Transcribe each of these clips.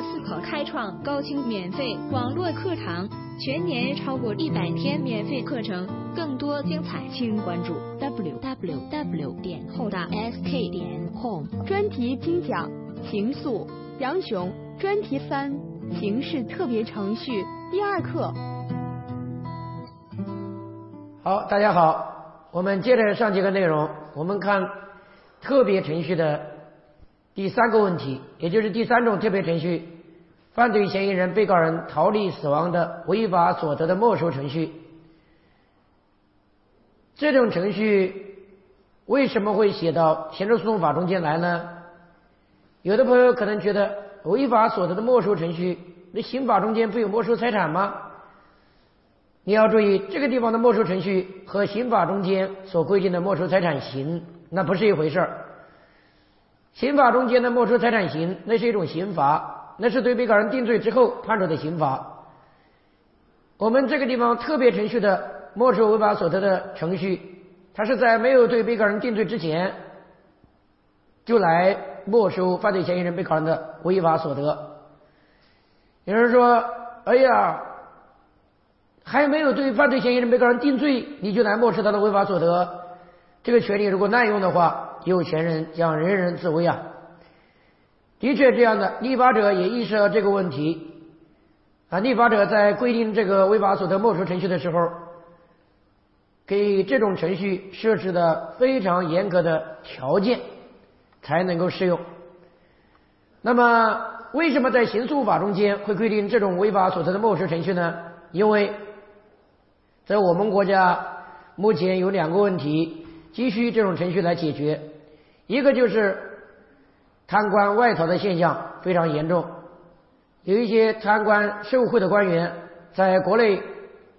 思考开创高清免费网络课堂，全年超过一百天免费课程，更多精彩，请关注 www 点后大 s k 点 com 专题精讲情愫杨雄专题三形式特别程序第二课。好，大家好，我们接着上节课内容，我们看特别程序的第三个问题，也就是第三种特别程序：犯罪嫌疑人、被告人逃离死亡的违法所得的没收程序。这种程序为什么会写到刑事诉讼法中间来呢？有的朋友可能觉得，违法所得的没收程序，那刑法中间不有没收财产吗？你要注意，这个地方的没收程序和刑法中间所规定的没收财产刑那不是一回事儿。刑法中间的没收财产刑，那是一种刑罚，那是对被告人定罪之后判处的刑罚。我们这个地方特别程序的没收违法所得的程序，它是在没有对被告人定罪之前，就来没收犯罪嫌疑人、被告人的违法所得。有人说：“哎呀。”还没有对犯罪嫌疑人、被告人定罪，你就来没收他的违法所得，这个权利如果滥用的话，有钱人将人人自危啊！的确这样的，立法者也意识到这个问题啊。立法者在规定这个违法所得没收程序的时候，给这种程序设置的非常严格的条件才能够适用。那么，为什么在刑诉法中间会规定这种违法所得的没收程序呢？因为在我们国家，目前有两个问题急需这种程序来解决。一个就是贪官外逃的现象非常严重，有一些贪官受贿的官员在国内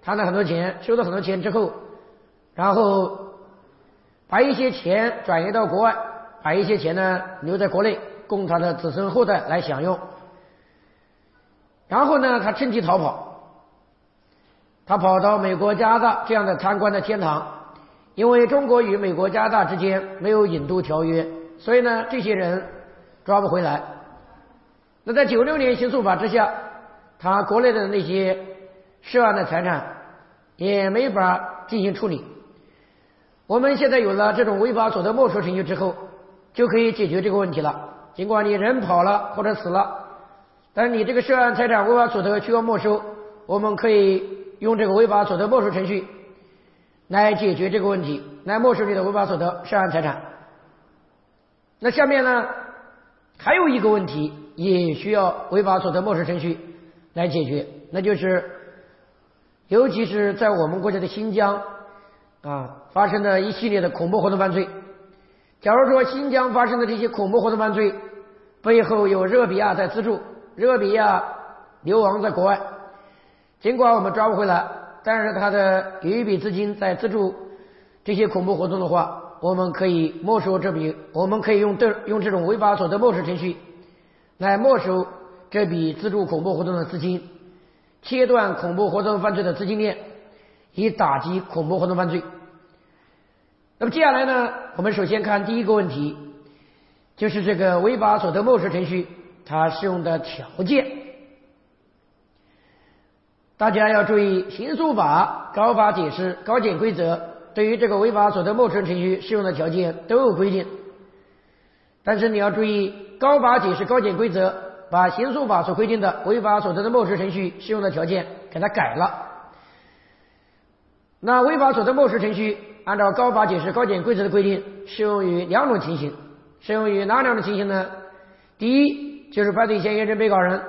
贪了很多钱，收了很多钱之后，然后把一些钱转移到国外，把一些钱呢留在国内供他的子孙后代来享用，然后呢他趁机逃跑。他跑到美国、加拿大这样的贪官的天堂，因为中国与美国、加拿大之间没有引渡条约，所以呢，这些人抓不回来。那在九六年刑诉法之下，他国内的那些涉案的财产也没法进行处理。我们现在有了这种违法所得没收程序之后，就可以解决这个问题了。尽管你人跑了或者死了，但你这个涉案财产违法所得需要没收，我们可以。用这个违法所得没收程序来解决这个问题，来没收你的违法所得涉案财产。那下面呢，还有一个问题也需要违法所得没收程序来解决，那就是，尤其是在我们国家的新疆啊发生的一系列的恐怖活动犯罪。假如说新疆发生的这些恐怖活动犯罪背后有热比亚在资助，热比亚流亡在国外。尽管我们抓不回来，但是他的有一笔资金在资助这些恐怖活动的话，我们可以没收这笔，我们可以用这用这种违法所得没收程序来没收这笔资助恐怖活动的资金，切断恐怖活动犯罪的资金链，以打击恐怖活动犯罪。那么接下来呢，我们首先看第一个问题，就是这个违法所得没收程序它适用的条件。大家要注意，刑诉法、高法解释、高检规则对于这个违法所得没收程序适用的条件都有规定。但是你要注意，高法解释、高检规则把刑诉法所规定的违法所得的没收程序适用的条件给它改了。那违法所得没收程序按照高法解释、高检规则的规定，适用于两种情形，适用于哪两种情形呢？第一，就是犯罪嫌疑人、被告人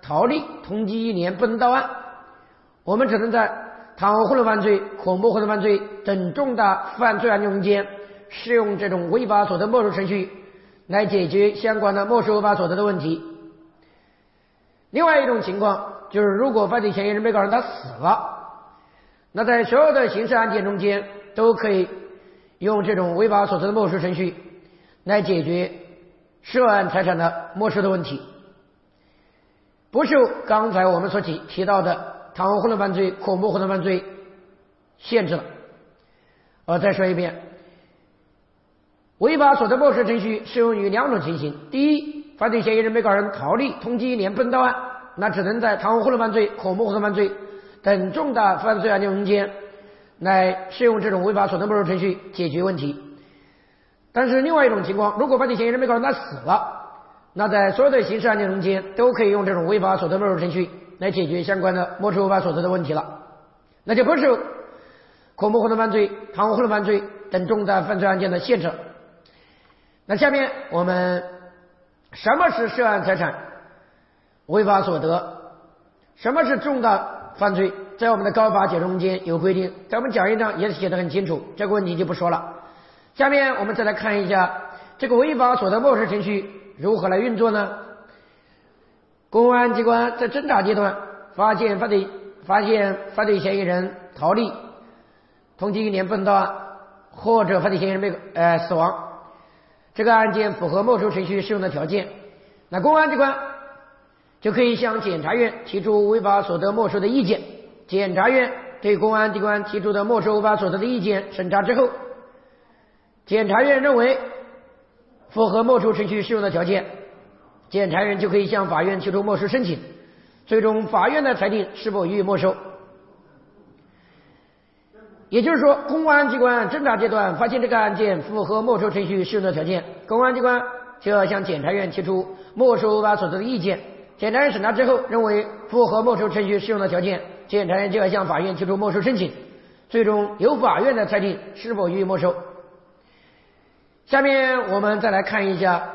逃离通缉一年不能到案。我们只能在贪污贿赂犯罪、恐怖活动犯罪等重大犯罪案件中间适用这种违法所得没收程序来解决相关的没收违法所得的问题。另外一种情况就是，如果犯罪嫌疑人、被告人他死了，那在所有的刑事案件中间都可以用这种违法所得的没收程序来解决涉案财产的没收的问题，不受刚才我们所提提到的。贪污贿赂犯罪、恐怖活动犯罪限制了。我再说一遍，违法所得没收程序适用于两种情形：第一，犯罪嫌疑人、被告人逃离、通缉、一年不能到案，那只能在贪污、贿赂犯罪、恐怖活动犯罪等重大犯罪案件中间来适用这种违法所得没收程序解决问题。但是另外一种情况，如果犯罪嫌疑人、被告人他死了，那在所有的刑事案件中间都可以用这种违法所得没收程序来解决相关的没收违法所得的问题了，那就不是恐怖活动犯罪、贪污、贿赂犯罪等重大犯罪案件的限制。那下面我们什么是涉案财产违法所得？什么是重大犯罪？在我们的高法解释中间有规定，在我们讲义上也写的很清楚，这个问题就不说了。下面我们再来看一下这个违法所得没收程序如何来运作呢？公安机关在侦查阶段发现犯罪发现犯罪嫌疑人逃离、通缉连本到案，或者犯罪嫌疑人被呃死亡。这个案件符合没收程序适用的条件，那公安机关就可以向检察院提出违法所得没收的意见。检察院对公安机关提出的没收违法所得的意见审查之后，检察院认为符合没收程序适用的条件，检察院就可以向法院提出没收申请，最终法院的裁定是否予以没收。也就是说，公安机关侦查阶段发现这个案件符合没收程序适用的条件，公安机关就要向检察院提出没收违法所得的意见。检察院审查之后认为符合没收程序适用的条件，检察院就要向法院提出没收申请，最终由法院的裁定是否予以没收。下面我们再来看一下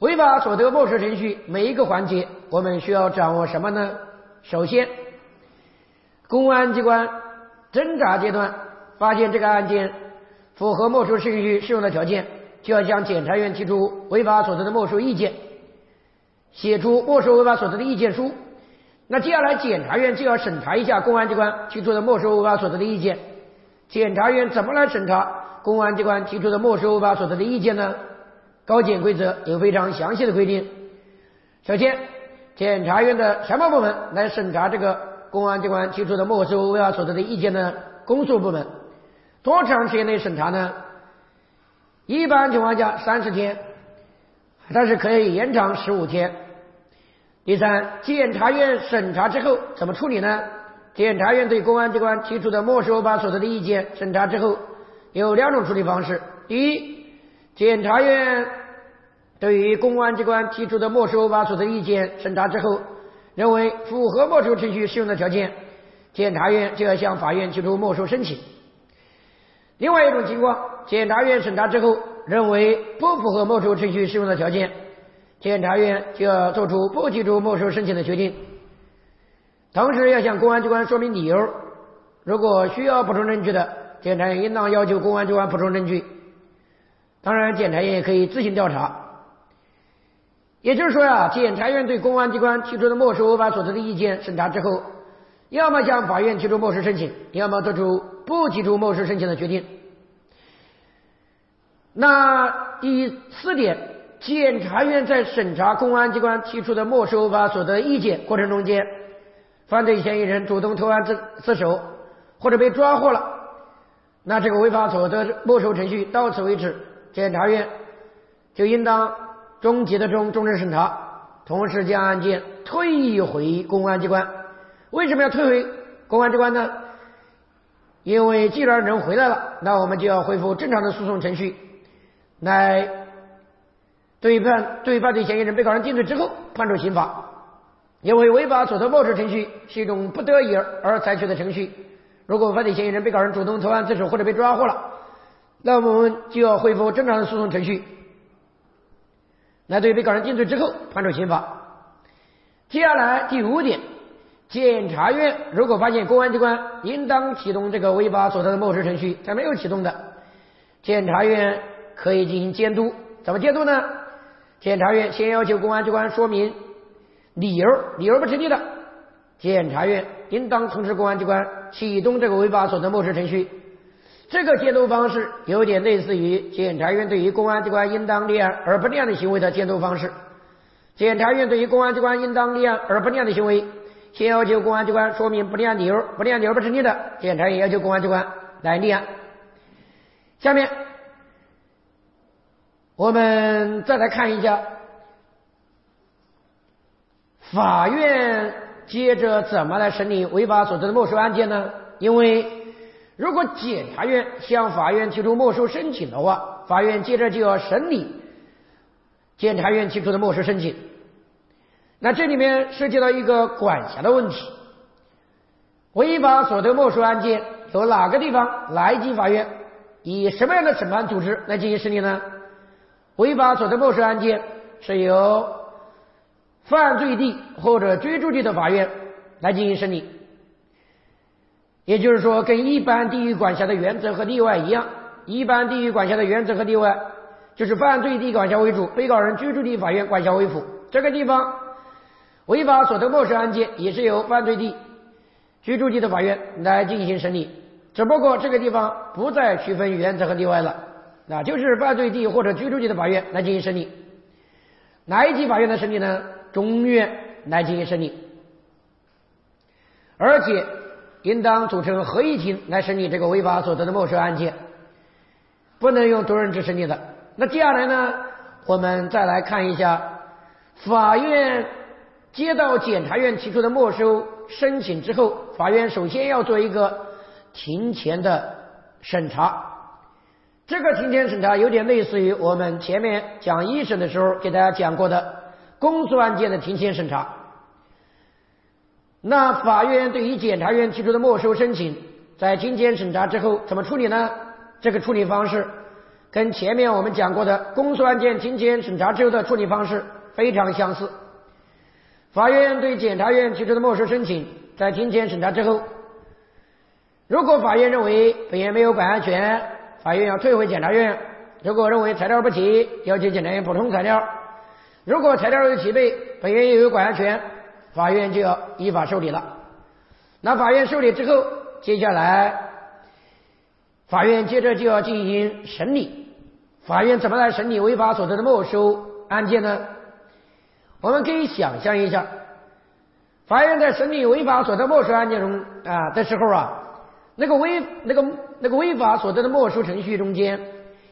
违法所得没收程序每一个环节，我们需要掌握什么呢？首先，公安机关。侦查阶段发现这个案件符合没收程序适用的条件，就要向检察院提出违法所得的没收意见，写出没收违法所得的意见书。那接下来检察院就要审查一下公安机关提出的没收违法所得的意见。检察院怎么来审查公安机关提出的没收违法所得的意见呢？高检规则有非常详细的规定。首先，检察院的什么部门来审查这个？公安机关提出的没收违法所得的意见呢？公诉部门多长时间内审查呢？一般情况下三十天，但是可以延长十五天。第三，检察院审查之后怎么处理呢？检察院对公安机关提出的没收违法所得的意见审查之后有两种处理方式：第一，检察院对于公安机关提出的没收违法所得意见审查之后。认为符合没收程序适用的条件，检察院就要向法院提出没收申请。另外一种情况，检察院审查之后认为不符合没收程序适用的条件，检察院就要做出不提出没收申请的决定，同时要向公安机关说明理由。如果需要补充证据的，检察院应当要求公安机关补充证据。当然，检察院也可以自行调查。也就是说呀，检察院对公安机关提出的没收违法所得的意见审查之后，要么向法院提出没收申请，要么做出不提出没收申请的决定。那第四点，检察院在审查公安机关提出的没收违法所得意见过程中间，犯罪嫌疑人主动投案自自首或者被抓获了，那这个违法所得没收程序到此为止，检察院就应当。终结的终终审审查，同时将案件退回公安机关。为什么要退回公安机关呢？因为既然人回来了，那我们就要恢复正常的诉讼程序，来对判对犯罪嫌疑人、被告人定罪之后判处刑罚。因为违法所得没收程序是一种不得已而采取的程序。如果犯罪嫌疑人、被告人主动投案自首或者被抓获了，那我们就要恢复正常的诉讼程序。来对被告人定罪之后判处刑罚。接下来第五点，检察院如果发现公安机关应当启动这个违法所得的没收程序，他没有启动的，检察院可以进行监督。怎么监督呢？检察院先要求公安机关说明理由，理由不成立的，检察院应当通知公安机关启动这个违法所得没收程序。这个监督方式有点类似于检察院对于公安机关应当立案而不立案的行为的监督方式。检察院对于公安机关应当立案而不立案的行为，先要求公安机关说明不立案理由，不立案理由不成立的，检察院要求公安机关来立案。下面我们再来看一下法院接着怎么来审理违法所得的没收案件呢？因为如果检察院向法院提出没收申请的话，法院接着就要审理检察院提出的没收申请。那这里面涉及到一个管辖的问题，违法所得没收案件由哪个地方哪一级法院以什么样的审判组织来进行审理呢？违法所得没收案件是由犯罪地或者居住地的法院来进行审理，也就是说，跟一般地域管辖的原则和例外一样，一般地域管辖的原则和例外就是犯罪地管辖为主，被告人居住地法院管辖为辅。这个地方。违法所得没收案件也是由犯罪地居住地的法院来进行审理，只不过这个地方不再区分原则和例外了，那，就是犯罪地或者居住地的法院来进行审理。哪一级法院的审理呢？中院来进行审理，而且应当组成合议庭来审理这个违法所得的没收案件，不能用独人制审理的。那接下来呢，我们再来看一下法院。接到检察院提出的没收申请之后，法院首先要做一个庭前的审查。这个庭前审查有点类似于我们前面讲一审的时候给大家讲过的公诉案件的庭前审查。那法院对于检察院提出的没收申请，在庭前审查之后怎么处理呢？这个处理方式跟前面我们讲过的公诉案件庭前审查之后的处理方式非常相似。法院对检察院提出的没收申请，在庭前审查之后，如果法院认为本院没有管辖权，法院要退回检察院；如果认为材料不齐，要求检察院补充材料；如果材料有齐备，本院又有管辖权，法院就要依法受理了。那法院受理之后，接下来法院接着就要进行审理。法院怎么来审理违法所得的没收案件呢？我们可以想象一下，法院在审理违法所得没收案件中啊的时候啊，那个违那个那个违法所得的没收程序中间，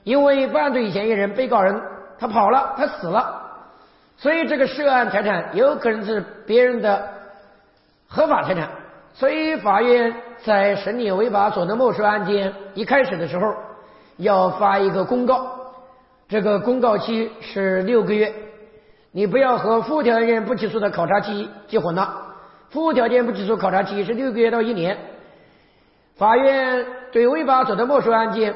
因为犯罪嫌疑人被告人他跑了，他死了，所以这个涉案财产有可能是别人的合法财产，所以法院在审理违法所得没收案件一开始的时候，要发一个公告，这个公告期是六个月。你不要和附条件不起诉的考察期记混了。附条件不起诉考察期是六个月到一年。法院对违法所得没收案件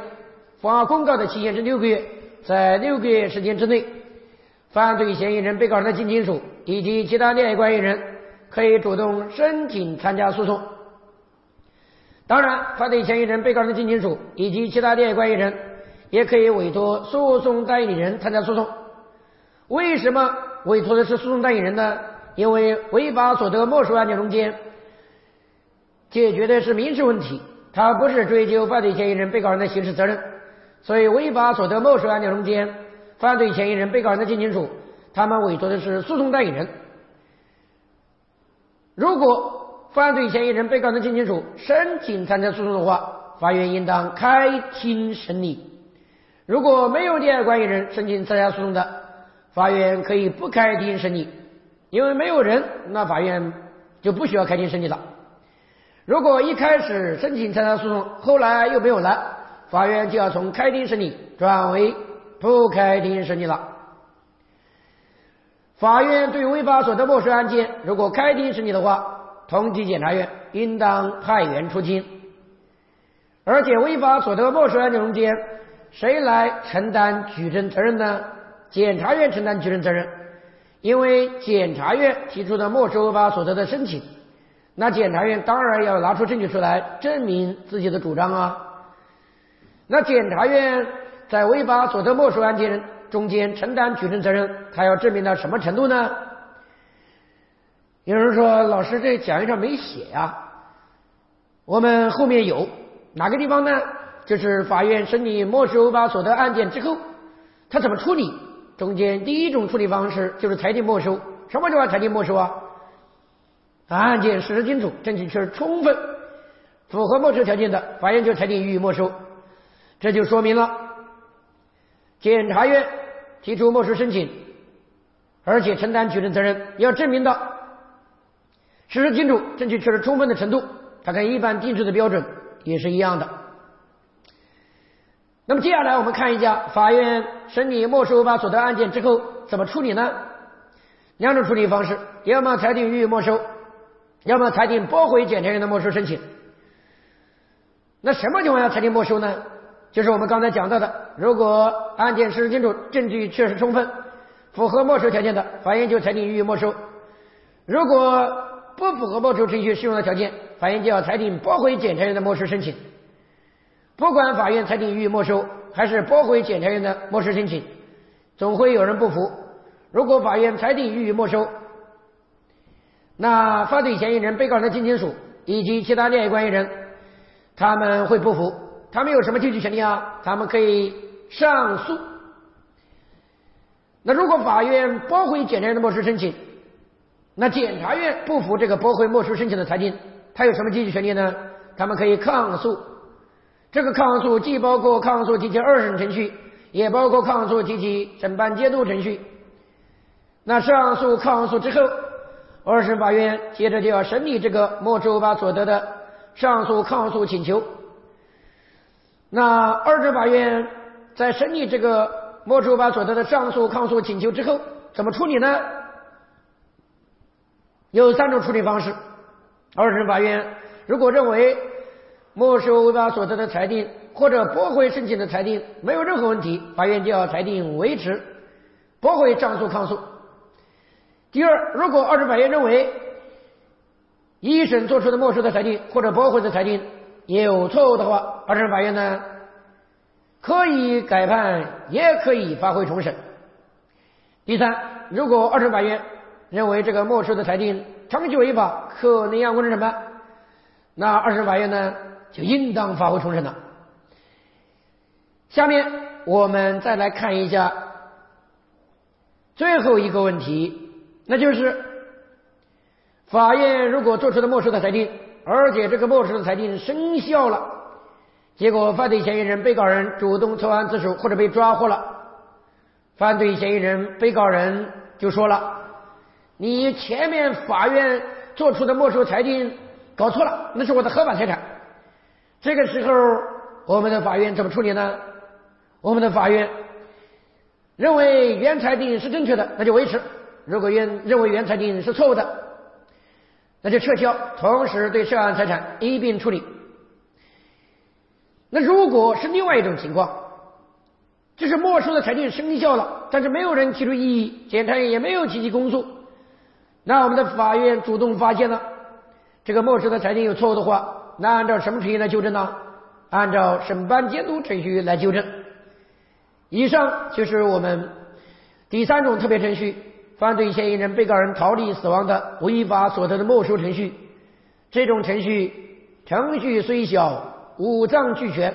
发公告的期限是六个月，在六个月时间之内，犯罪嫌疑人、被告人的近亲属以及其他利害关系人可以主动申请参加诉讼。当然，犯罪嫌疑人、被告人的近亲属以及其他利害关系人也可以委托诉讼代理人参加诉讼。为什么委托的是诉讼代理人呢？因为违法所得没收案件中间解决的是民事问题，他不是追究犯罪嫌疑人、被告人的刑事责任，所以违法所得没收案件中间，犯罪嫌疑人、被告人的近亲属，他们委托的是诉讼代理人。如果犯罪嫌疑人、被告人的近亲属申请参加诉讼的话，法院应当开庭审理。如果没有利害关系人申请参加诉讼的，法院可以不开庭审理，因为没有人，那法院就不需要开庭审理了。如果一开始申请参加诉讼，后来又没有了，法院就要从开庭审理转为不开庭审理了。法院对违法所得没收案件，如果开庭审理的话，同级检察院应当派员出庭。而且违法所得没收案件中间，谁来承担举证责任呢？检察院承担举证责任，因为检察院提出的没收违法所得的申请，那检察院当然要拿出证据出来证明自己的主张啊。那检察院在违法所得没收案件中间承担举证责任，他要证明到什么程度呢？有人说，老师这讲义上没写呀，我们后面有哪个地方呢？就是法院审理没收违法所得案件之后，他怎么处理？中间第一种处理方式就是裁定没收，什么叫裁定没收啊？案件事实清楚，证据确实充分，符合没收条件的，法院就裁定予以没收。这就说明了，检察院提出没收申请，而且承担举证责任，要证明到事实清楚、证据确实充分的程度，它跟一般定罪的标准也是一样的。那么接下来我们看一下法院审理没收违法所得案件之后怎么处理呢？两种处理方式：要么裁定予以没收，要么裁定驳回检察院的没收申请。那什么情况下裁定没收呢？就是我们刚才讲到的，如果案件事实清楚、证据确实充分，符合没收条件的，法院就裁定予以没收；如果不符合没收程序适用的条件，法院就要裁定驳回检察院的没收申请。不管法院裁定予以没收，还是驳回检察院的没收申请，总会有人不服。如果法院裁定予以没收，那犯罪嫌疑人、被告人的近亲属以及其他利害关系人，他们会不服。他们有什么救济权利啊？他们可以上诉。那如果法院驳回检察院的没收申请，那检察院不服这个驳回没收申请的裁定，他有什么救济权利呢？他们可以抗诉。这个抗诉既包括抗诉提起二审程序，也包括抗诉提起审判监督程序。那上诉、抗诉之后，二审法院接着就要审理这个没收违法所得的上诉、抗诉请求。那二审法院在审理这个没收违法所得的上诉、抗诉请求之后，怎么处理呢？有三种处理方式。二审法院如果认为，没收违法所得的裁定或者驳回申请的裁定没有任何问题，法院就要裁定维持，驳回上诉抗诉。第二，如果二审法院认为一审作出的没收的裁定或者驳回的裁定也有错误的话，二审法院呢可以改判，也可以发回重审。第三，如果二审法院认为这个没收的裁定长期违法，可能要公正审判，那二审法院呢？就应当发回重审了。下面我们再来看一下最后一个问题，那就是法院如果做出的没收的裁定，而且这个没收的裁定生效了，结果犯罪嫌疑人、被告人主动投案自首或者被抓获了，犯罪嫌疑人、被告人就说了：“你前面法院做出的没收裁定搞错了，那是我的合法财产。”这个时候，我们的法院怎么处理呢？我们的法院认为原裁定是正确的，那就维持；如果原认为原裁定是错误的，那就撤销，同时对涉案财产一并处理。那如果是另外一种情况，就是没收的裁定生效了，但是没有人提出异议，检察院也没有提起公诉，那我们的法院主动发现了这个没收的裁定有错误的话。那按照什么程序来纠正呢？按照审判监督程序来纠正。以上就是我们第三种特别程序：犯罪嫌疑人、被告人逃离死亡的违法所得的没收程序。这种程序程序虽小，五脏俱全。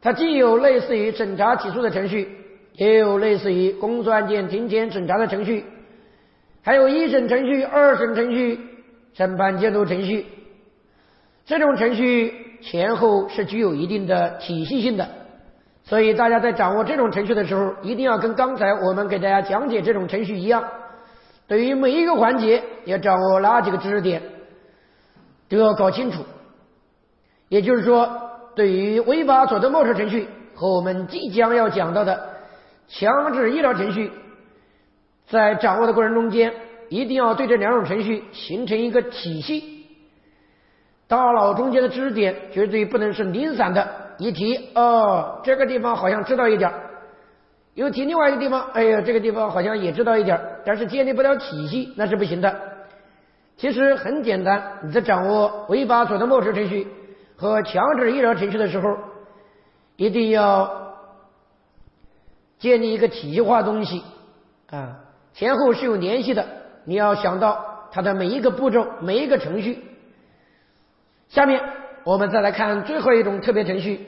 它既有类似于审查起诉的程序，也有类似于公诉案件庭前审查的程序，还有一审程序、二审程序、审判监督程序。这种程序前后是具有一定的体系性的，所以大家在掌握这种程序的时候，一定要跟刚才我们给大家讲解这种程序一样，对于每一个环节要掌握哪几个知识点，都要搞清楚。也就是说，对于违法所得没收程序和我们即将要讲到的强制医疗程序，在掌握的过程中间，一定要对这两种程序形成一个体系。大脑中间的知识点绝对不能是零散的，一提哦，这个地方好像知道一点又提另外一个地方，哎呀，这个地方好像也知道一点但是建立不了体系，那是不行的。其实很简单，你在掌握违法所得没收程序和强制医疗程序的时候，一定要建立一个体系化东西啊，前后是有联系的。你要想到它的每一个步骤，每一个程序。下面我们再来看最后一种特别程序，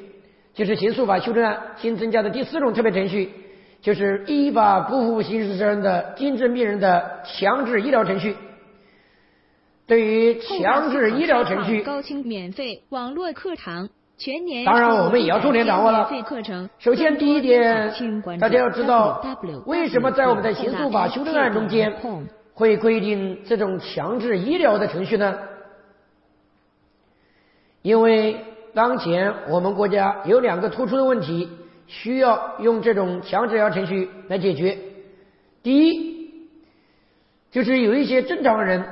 就是刑诉法修正案新增加的第四种特别程序，就是依法不负刑事责任的精神病人的强制医疗程序。对于强制医疗程序，高清免费网络课堂，全年当然我们也要重点掌握了。首先第一点，大家要知道为什么在我们的刑诉法修正案中间会规定这种强制医疗的程序呢？因为当前我们国家有两个突出的问题，需要用这种强制疗程序来解决。第一，就是有一些正常人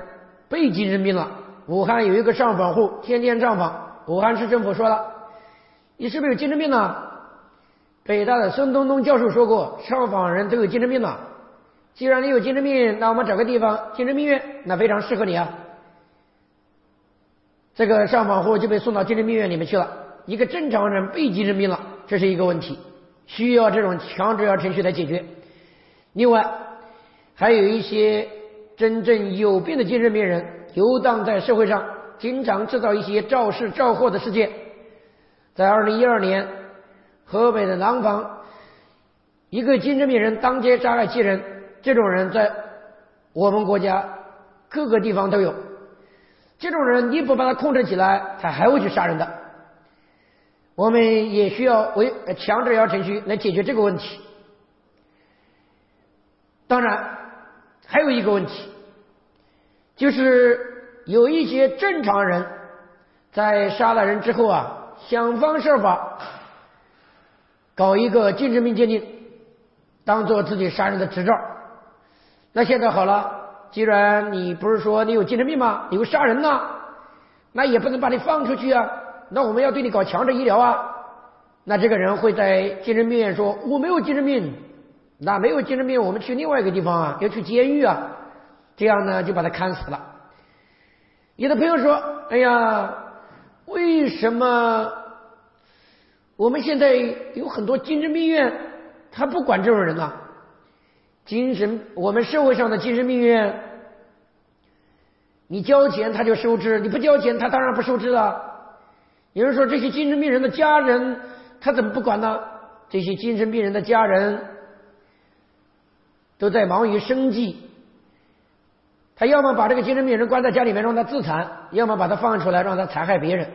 被精神病了。武汉有一个上访户天天上访，武汉市政府说了：“你是不是有精神病呢？”北大的孙东东教授说过：“上访人都有精神病了。既然你有精神病，那我们找个地方精神病院，那非常适合你啊。”这个上访户就被送到精神病院里面去了。一个正常人被精神病了，这是一个问题，需要这种强制药程序来解决。另外，还有一些真正有病的精神病人游荡在社会上，经常制造一些肇事肇祸的事件。在二零一二年。河北的廊坊，一个精神病人当街杀害七人，这种人在我们国家各个地方都有。这种人你不把他控制起来，他还会去杀人的。我们也需要为强制疗程序来解决这个问题。当然，还有一个问题，就是有一些正常人在杀了人之后啊，想方设法。搞一个精神病鉴定，当做自己杀人的执照。那现在好了，既然你不是说你有精神病吗？你会杀人呢？那也不能把你放出去啊。那我们要对你搞强制医疗啊。那这个人会在精神病院说我没有精神病，那没有精神病，我们去另外一个地方啊，要去监狱啊。这样呢，就把他看死了。有的朋友说：“哎呀，为什么？”我们现在有很多精神病院，他不管这种人啊。精神，我们社会上的精神病院，你交钱他就收治，你不交钱他当然不收治了。有人说这些精神病人的家人，他怎么不管呢？这些精神病人的家人都在忙于生计，他要么把这个精神病人关在家里面让他自残，要么把他放出来让他残害别人。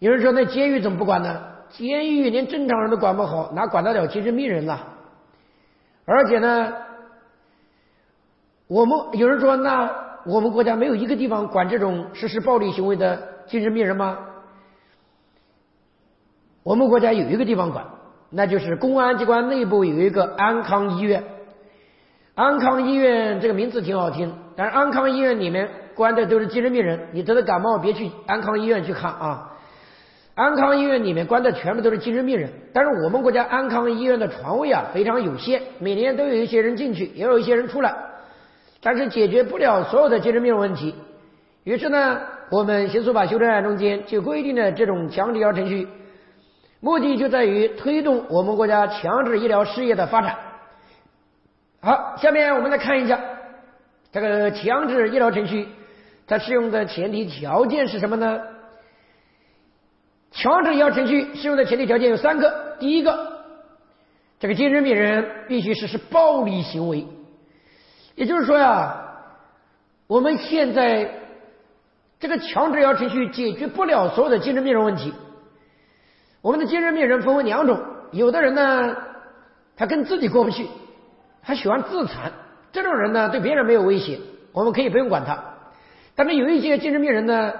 有人说：“那监狱怎么不管呢？监狱连正常人都管不好，哪管得了精神病人呢？而且呢，我们有人说，那我们国家没有一个地方管这种实施暴力行为的精神病人吗？我们国家有一个地方管，那就是公安机关内部有一个安康医院。安康医院这个名字挺好听，但是安康医院里面关的都是精神病人，你得了感冒别去安康医院去看啊。”安康医院里面关的全部都是精神病人，但是我们国家安康医院的床位啊非常有限，每年都有一些人进去，也有一些人出来，但是解决不了所有的精神病问题。于是呢，我们刑诉法修正案中间就规定了这种强制医疗程序，目的就在于推动我们国家强制医疗事业的发展。好，下面我们来看一下这个强制医疗程序它适用的前提条件是什么呢？强制医疗程序适用的前提条件有三个。第一个，这个精神病人必须实施暴力行为，也就是说呀，我们现在这个强制医疗程序解决不了所有的精神病人问题。我们的精神病人分为两种，有的人呢，他跟自己过不去，他喜欢自残，这种人呢对别人没有威胁，我们可以不用管他。但是有一些精神病人呢，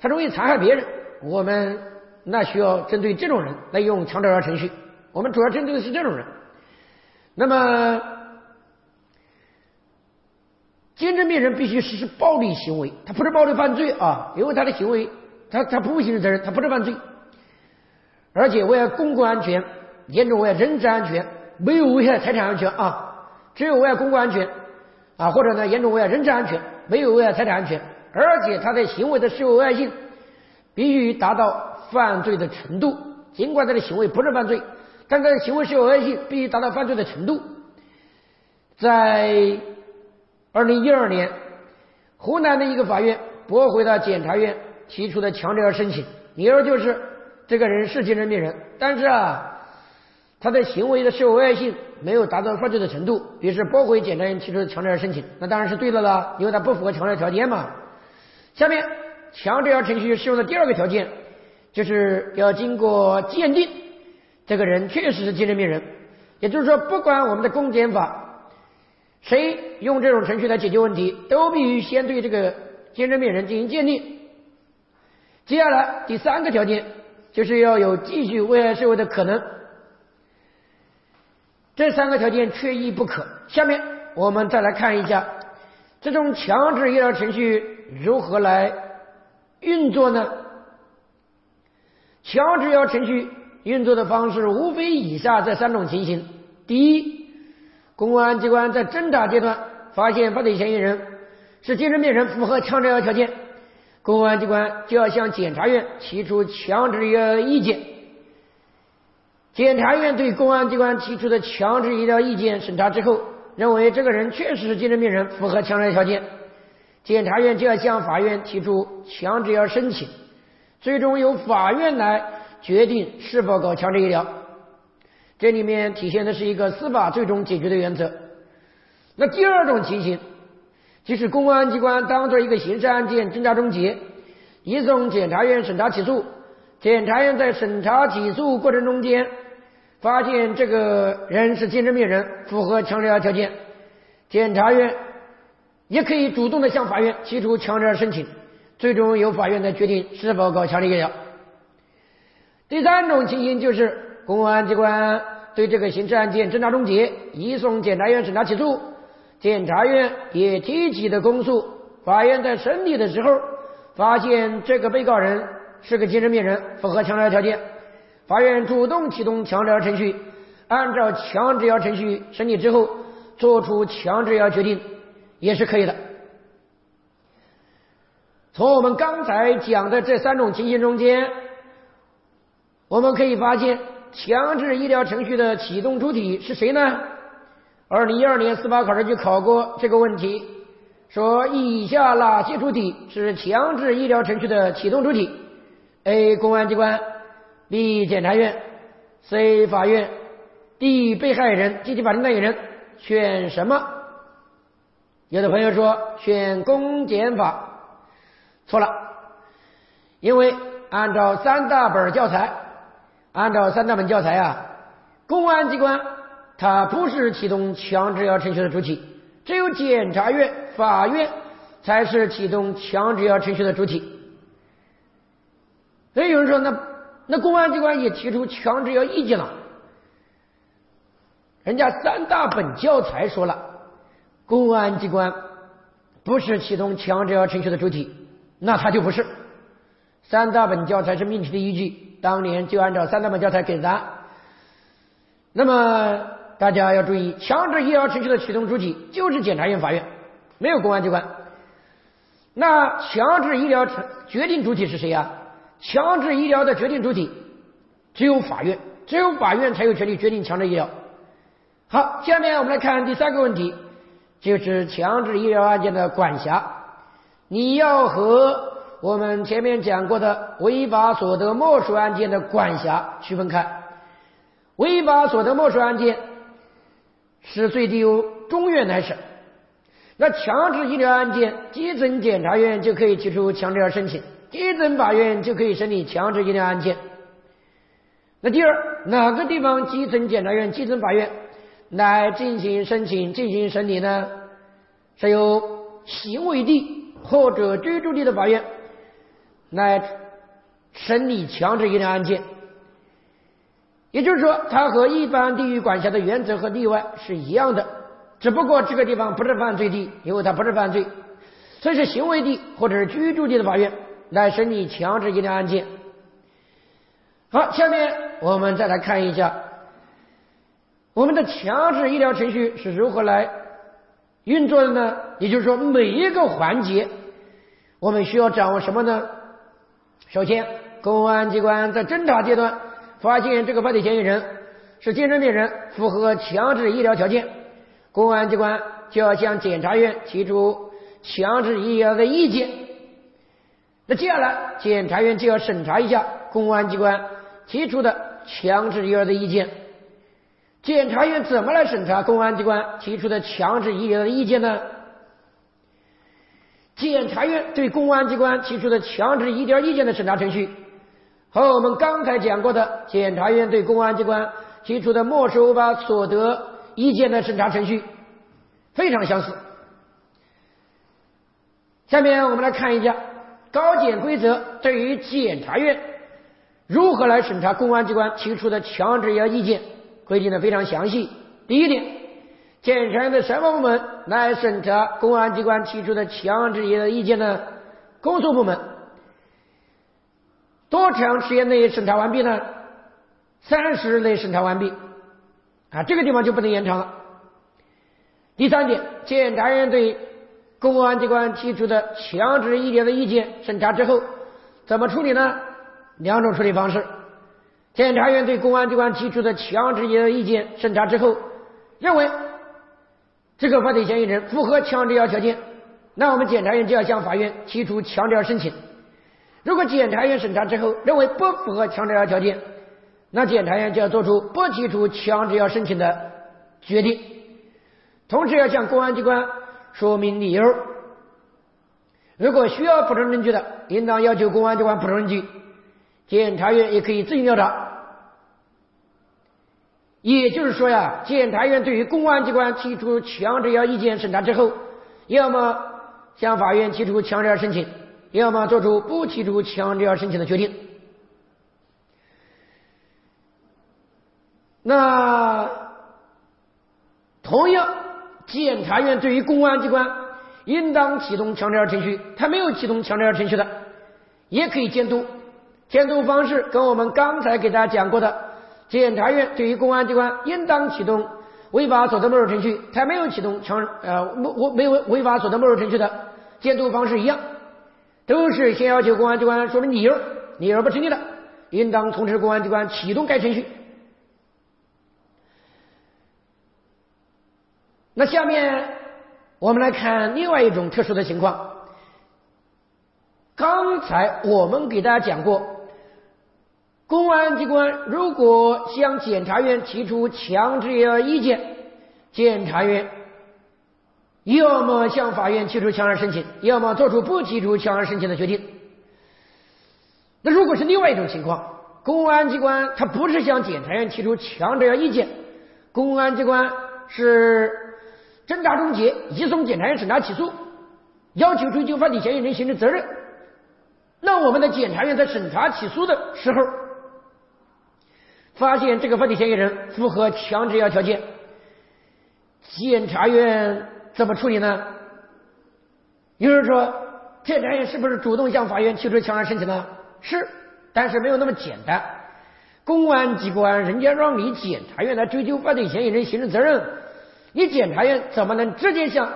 他容易残害别人，我们。那需要针对这种人来用强制疗程序。我们主要针对的是这种人。那么，精神病人必须实施暴力行为，他不是暴力犯罪啊，因为他的行为，他他不负刑事责任，他不是犯罪，而且危害公共安全，严重危害人身安全，没有危害财产安全啊，只有危害公共安全啊，或者呢严重危害人身安全，没有危害财产安全，而且他的行为的社会危害性必须达到。犯罪的程度，尽管他的行为不是犯罪，但他的行为是有恶性，必须达到犯罪的程度。在二零一二年，湖南的一个法院驳回了检察院提出的强制要申请，理由就是这个人是精神病人，但是啊，他的行为的社会危害性没有达到犯罪的程度，于是驳回检察院提出的强制要申请。那当然是对的了，因为他不符合强制条件嘛。下面强制要程序适用的第二个条件。就是要经过鉴定，这个人确实是精神病人。也就是说，不管我们的公检法谁用这种程序来解决问题，都必须先对这个精神病人进行鉴定。接下来第三个条件就是要有继续危害社会的可能。这三个条件缺一不可。下面我们再来看一下这种强制医疗程序如何来运作呢？强制医疗程序运作的方式无非以下这三种情形：第一，公安机关在侦查阶段发现犯罪嫌疑人是精神病人，符合强制医疗条件，公安机关就要向检察院提出强制医疗意见。检察院对公安机关提出的强制医疗意见审查之后，认为这个人确实是精神病人，符合强制条件，检察院就要向法院提出强制医疗申请，最终由法院来决定是否搞强制医疗。这里面体现的是一个司法最终解决的原则。那第二种情形，即使公安机关当做一个刑事案件侦查终结，移送检察院审查起诉，检察院在审查起诉过程中间。发现这个人是精神病人，符合强制条件，检察院也可以主动的向法院提出强制申请，最终由法院来决定是否搞强制医疗。第三种情形就是公安机关对这个刑事案件侦查终结，移送检察院审查起诉，检察院也提起的公诉，法院在审理的时候发现这个被告人是个精神病人，符合强制条件。法院主动启动强制程序，按照强制药程序审理之后，作出强制药决定也是可以的。从我们刚才讲的这三种情形中间，我们可以发现，强制医疗程序的启动主体是谁呢？二零一二年司法考试就考过这个问题，说以下哪些主体是强制医疗程序的启动主体？A. 公安机关。B 检察院，C 法院，D 被害人及其法定代理人，选什么？有的朋友说选公检法，错了，因为按照三大本教材，按照三大本教材啊，公安机关它不是启动强制药程序的主体，只有检察院、法院才是启动强制药程序的主体。所以有人说那。那公安机关也提出强制要意见了，人家三大本教材说了，公安机关不是启动强制要程序的主体，那他就不是。三大本教材是命题的依据，当年就按照三大本教材给答。那么大家要注意，强制医疗程序的启动主体就是检察院、法院，没有公安机关。那强制医疗决定主体是谁呀？强制医疗的决定主体只有法院，只有法院才有权利决定强制医疗。好，下面我们来看第三个问题，就是强制医疗案件的管辖。你要和我们前面讲过的违法所得没收案件的管辖区分开。违法所得没收案件是最低由中院来审，那强制医疗案件，基层检察院就可以提出强制要申请。基层法院就可以审理强制医疗案件。那第二，哪个地方基层检察院、基层法院来进行申请、进行审理呢？是由行为地或者居住地的法院来审理强制医疗案件。也就是说，它和一般地域管辖的原则和例外是一样的，只不过这个地方不是犯罪地，因为它不是犯罪，所以是行为地或者是居住地的法院。来审理强制医疗案件。好，下面我们再来看一下我们的强制医疗程序是如何来运作的呢？也就是说，每一个环节我们需要掌握什么呢？首先，公安机关在侦查阶段发现这个犯罪嫌疑人是精神病人，符合强制医疗条件，公安机关就要向检察院提出强制医疗的意见。那接下来，检察院就要审查一下公安机关提出的强制医疗的意见。检察院怎么来审查公安机关提出的强制医疗的意见呢？检察院对公安机关提出的强制医疗意见的审查程序，和我们刚才讲过的检察院对公安机关提出的没收违法所得意见的审查程序非常相似。下面我们来看一下高检规则对于检察院如何来审查公安机关提出的强制要意见，规定的非常详细。第一点，检察院的什么部门来审查公安机关提出的强制要意见呢？公诉部门。多长时间内审查完毕呢？三十日内审查完毕。啊，这个地方就不能延长了。第三点，检察院对公安机关提出的强制意见的意见审查之后，怎么处理呢？两种处理方式。检察院对公安机关提出的强制意见审查之后，认为这个犯罪嫌疑人符合强制要条件，那我们检察院就要向法院提出强制要申请。如果检察院审查之后认为不符合强制要条件，那检察院就要做出不提出强制要申请的决定，同时要向公安机关说明理由。如果需要补充证据的，应当要求公安机关补充证据。检察院也可以自行调查。也就是说呀，检察院对于公安机关提出强制要意见审查之后，要么向法院提出强制要申请，要么做出不提出强制要申请的决定。那同样，检察院对于公安机关应当启动强制要程序，他没有启动强制要程序的，也可以监督。监督方式跟我们刚才给大家讲过的，检察院对于公安机关应当启动违法所得没收程序，他没有启动强呃没没有违法所得没收程序的监督方式一样，都是先要求公安机关说明理由，理由不成立的，应当通知公安机关启动该程序。那下面我们来看另外一种特殊的情况。刚才我们给大家讲过，公安机关如果向检察院提出强制要意见，检察院要么向法院提出强制申请，要么做出不提出强制申请的决定。那如果是另外一种情况，公安机关他不是向检察院提出强制要意见，公安机关是。侦查终结，移送检察院审查起诉，要求追究犯罪嫌疑人刑事责任。那我们的检察院在审查起诉的时候，发现这个犯罪嫌疑人符合强制要条件，检察院怎么处理呢？有人说，检察院是不是主动向法院提出强制申请呢？是，但是没有那么简单。公安机关人家让你检察院来追究犯罪嫌疑人刑事责任。你检察院怎么能直接向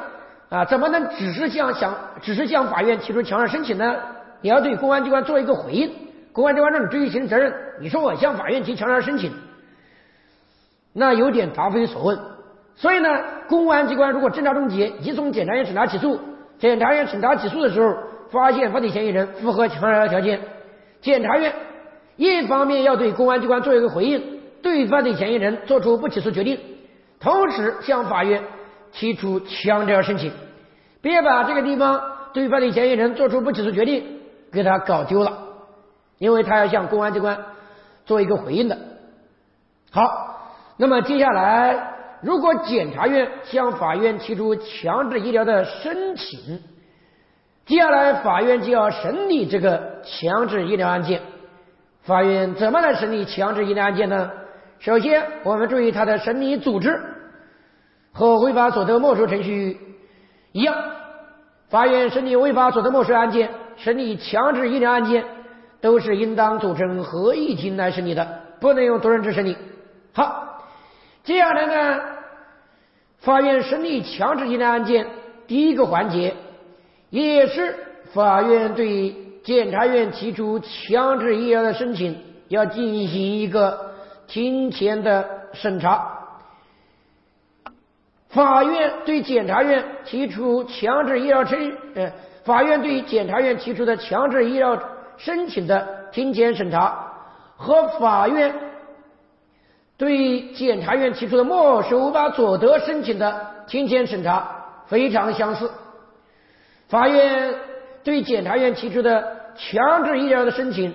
啊？怎么能只是向向只是向法院提出强制申请呢？你要对公安机关做一个回应。公安机关让你追究刑事责任，你说我向法院提强制申请，那有点答非所问。所以呢，公安机关如果侦查终结，移送检察院审查起诉，检察院审查起诉的时候发现犯罪嫌疑人符合强制要条件，检察院一方面要对公安机关做一个回应，对犯罪嫌疑人做出不起诉决定。同时向法院提出强制申请，别把这个地方对犯罪嫌疑人做出不起诉决定给他搞丢了，因为他要向公安机关做一个回应的。好，那么接下来，如果检察院向法院提出强制医疗的申请，接下来法院就要审理这个强制医疗案件。法院怎么来审理强制医疗案件呢？首先，我们注意它的审理组织。和违法所得没收程序一样，法院审理违法所得没收案件、审理强制医疗案件，都是应当组成合议庭来审理的，不能用独任制审理。好，接下来呢，法院审理强制医疗案件第一个环节，也是法院对检察院提出强制医疗的申请要进行一个庭前的审查。法院对检察院提出强制医疗申，呃，法院对检察院提出的强制医疗申请的庭前审查，和法院对检察院提出的没收违法所得申请的庭前审查非常相似。法院对检察院提出的强制医疗的申请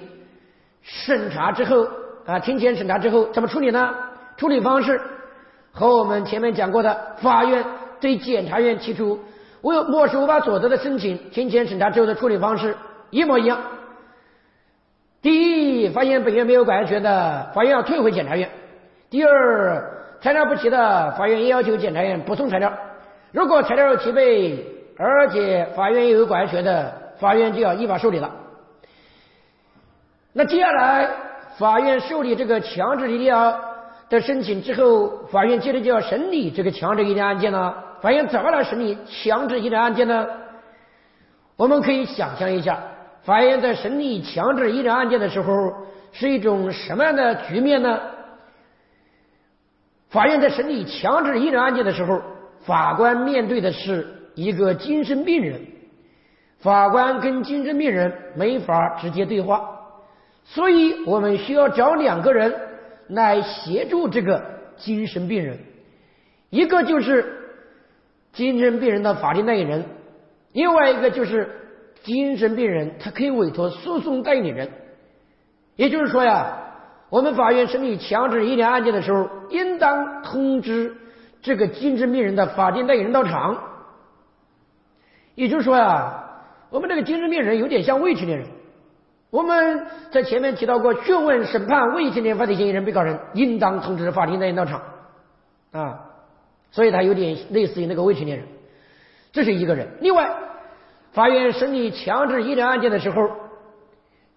审查之后，啊，庭前审查之后怎么处理呢？处理方式。和我们前面讲过的，法院对检察院提出为没收违法所得的申请，庭前审查之后的处理方式一模一样。第一，发现本院没有管辖权的，法院要退回检察院；第二，材料不齐的，法院要求检察院补充材料。如果材料齐备，而且法院又有管辖权的，法院就要依法受理了。那接下来，法院受理这个强制医疗的申请之后，法院接着就要审理这个强制医疗案件了？法院怎么来审理强制医疗案件呢？我们可以想象一下，法院在审理强制医疗案件的时候是一种什么样的局面呢？法院在审理强制医疗案件的时候，法官面对的是一个精神病人，法官跟精神病人没法直接对话。所以我们需要找两个人来协助这个精神病人，一个就是精神病人的法定代理人，另外一个就是精神病人他可以委托诉讼代理人。也就是说呀，我们法院审理强制医疗案件的时候，应当通知这个精神病人的法定代理人到场。也就是说呀，我们这个精神病人有点像未成年人。我们在前面提到过，讯问、审判未成年犯罪嫌疑人、被告人，应当通知法定代理人到场啊，所以他有点类似于那个未成年人，这是一个人。另外，法院审理强制医疗案件的时候，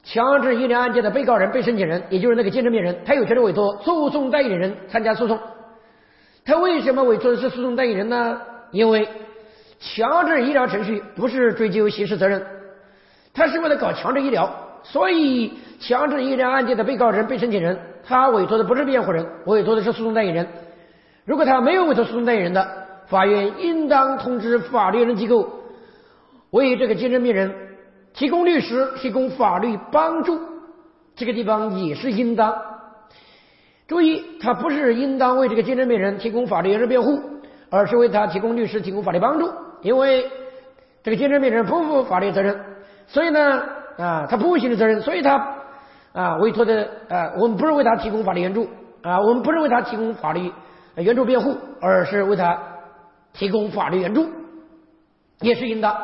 强制医疗案件的被告人、被申请人，也就是那个精神病人，他有权利委托诉讼代理人参加诉讼。他为什么委托的是诉讼代理人呢？因为强制医疗程序不是追究刑事责任，他是为了搞强制医疗。所以，强制医疗案件的被告人、被申请人，他委托的不是辩护人，委托的是诉讼代理人。如果他没有委托诉讼代理人的，法院应当通知法律人机构为这个精神病人提供律师、提供法律帮助。这个地方也是应当注意，他不是应当为这个精神病人提供法律援助辩护，而是为他提供律师、提供法律帮助。因为这个精神病人不负法律责任，所以呢。啊，他不负刑事责任，所以他啊委托的啊，我们不是为他提供法律援助啊，我们不是为他提供法律援助辩护，而是为他提供法律援助，也是应当。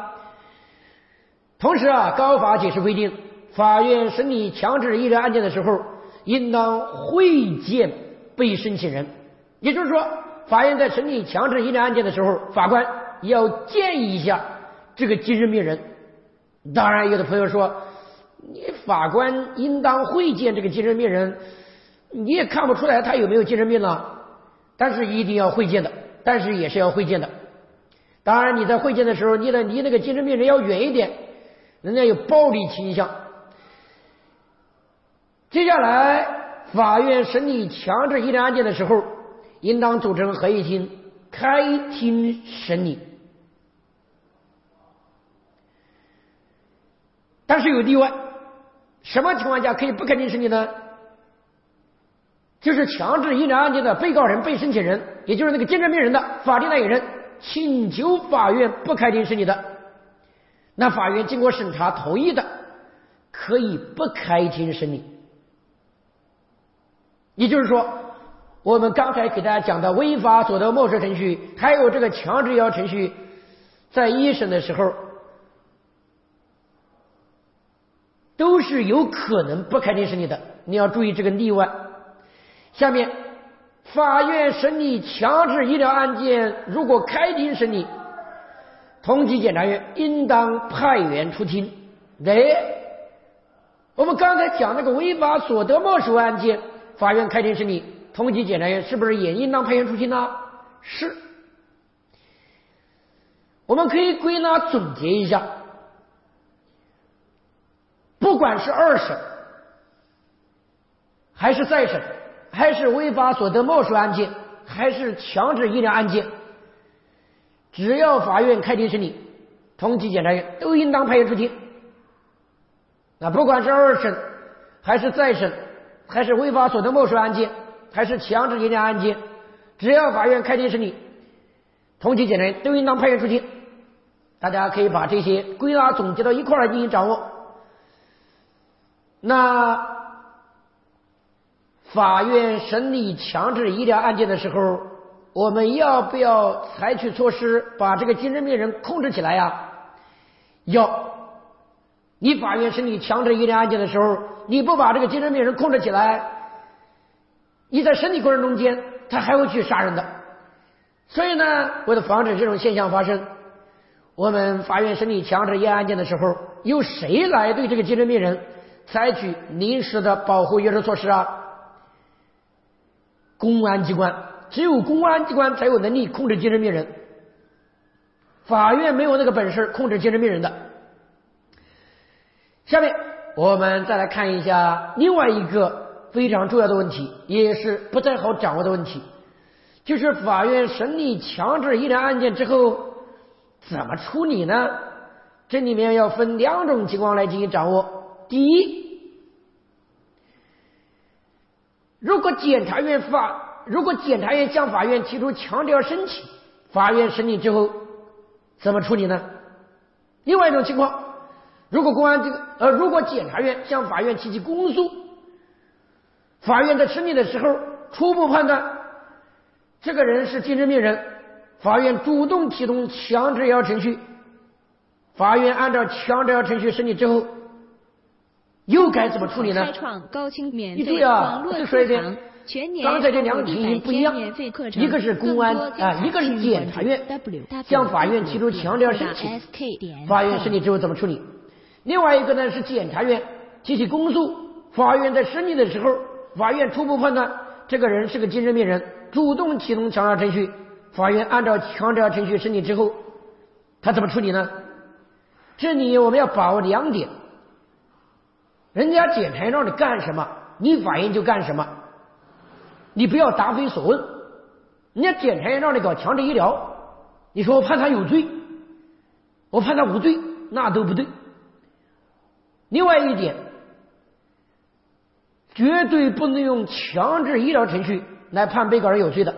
同时啊，高法解释规定，法院审理强制医疗案件的时候，应当会见被申请人，也就是说，法院在审理强制医疗案件的时候，法官要建议一下这个精神病人。当然，有的朋友说。你法官应当会见这个精神病人，你也看不出来他有没有精神病呢？但是一定要会见的，但是也是要会见的。当然你在会见的时候，你得离那个精神病人要远一点，人家有暴力倾向。接下来，法院审理强制医疗案件的时候，应当组成合议庭开庭审理。但是有例外。什么情况下可以不开庭审理呢？就是强制医疗案件的被告人、被申请人，也就是那个精神病人的法定代理人，请求法院不开庭审理的，那法院经过审查同意的，可以不开庭审理。也就是说，我们刚才给大家讲的违法所得没收程序，还有这个强制医疗程序，在一审的时候。都是有可能不开庭审理的，你要注意这个例外。下面，法院审理强制医疗案件，如果开庭审理，同级检察院应当派员出庭。哎，我们刚才讲那个违法所得没收案件，法院开庭审理，同级检察院是不是也应当派员出庭呢？是。我们可以归纳总结一下。不管是二审，还是再审，还是违法所得没收案件，还是强制医疗案件，只要法院开庭审理，同级检察院都应当派员出庭。那不管是二审，还是再审，还是违法所得没收案件，还是强制医疗案件，只要法院开庭审理，同级检察院都应当派员出庭。大家可以把这些归纳总结到一块儿进行掌握。那法院审理强制医疗案件的时候，我们要不要采取措施把这个精神病人控制起来呀？要。你法院审理强制医疗案件的时候，你不把这个精神病人控制起来，你在审理过程中间，他还会去杀人的。所以呢，为了防止这种现象发生，我们法院审理强制医疗案件的时候，由谁来对这个精神病人采取临时的保护约束措施啊？公安机关，只有公安机关才有能力控制精神病人，法院没有那个本事控制精神病人的。下面我们再来看一下另外一个非常重要的问题，也是不太好掌握的问题，就是法院审理强制医疗案件之后怎么处理呢？这里面要分两种情况来进行掌握。第一，如果检察院法，如果检察院向法院提出强调申请，法院审理之后怎么处理呢？另外一种情况。如果公安这个呃，如果检察院向法院提起公诉，法院在审理的时候初步判断这个人是精神病人，法院主动启动强制医疗程序，法院按照强制医疗程序审理之后，又该怎么处理呢？开创高清免费网络课堂，刚才这两个情形不一样，一个是公安啊，一个是检察院向法院提出强调申请，法院审理之后怎么处理？另外一个呢是检察院提起公诉，法院在审理的时候，法院初步判断这个人是个精神病人，主动启动强调程序，法院按照强调程序审理之后，他怎么处理呢？这里我们要把握两点：人家检察院让你干什么，你法院就干什么，你不要答非所问。人家检察院让你搞强制医疗，你说我判他有罪，我判他无罪，那都不对。另外一点，绝对不能用强制医疗程序来判被告人有罪的，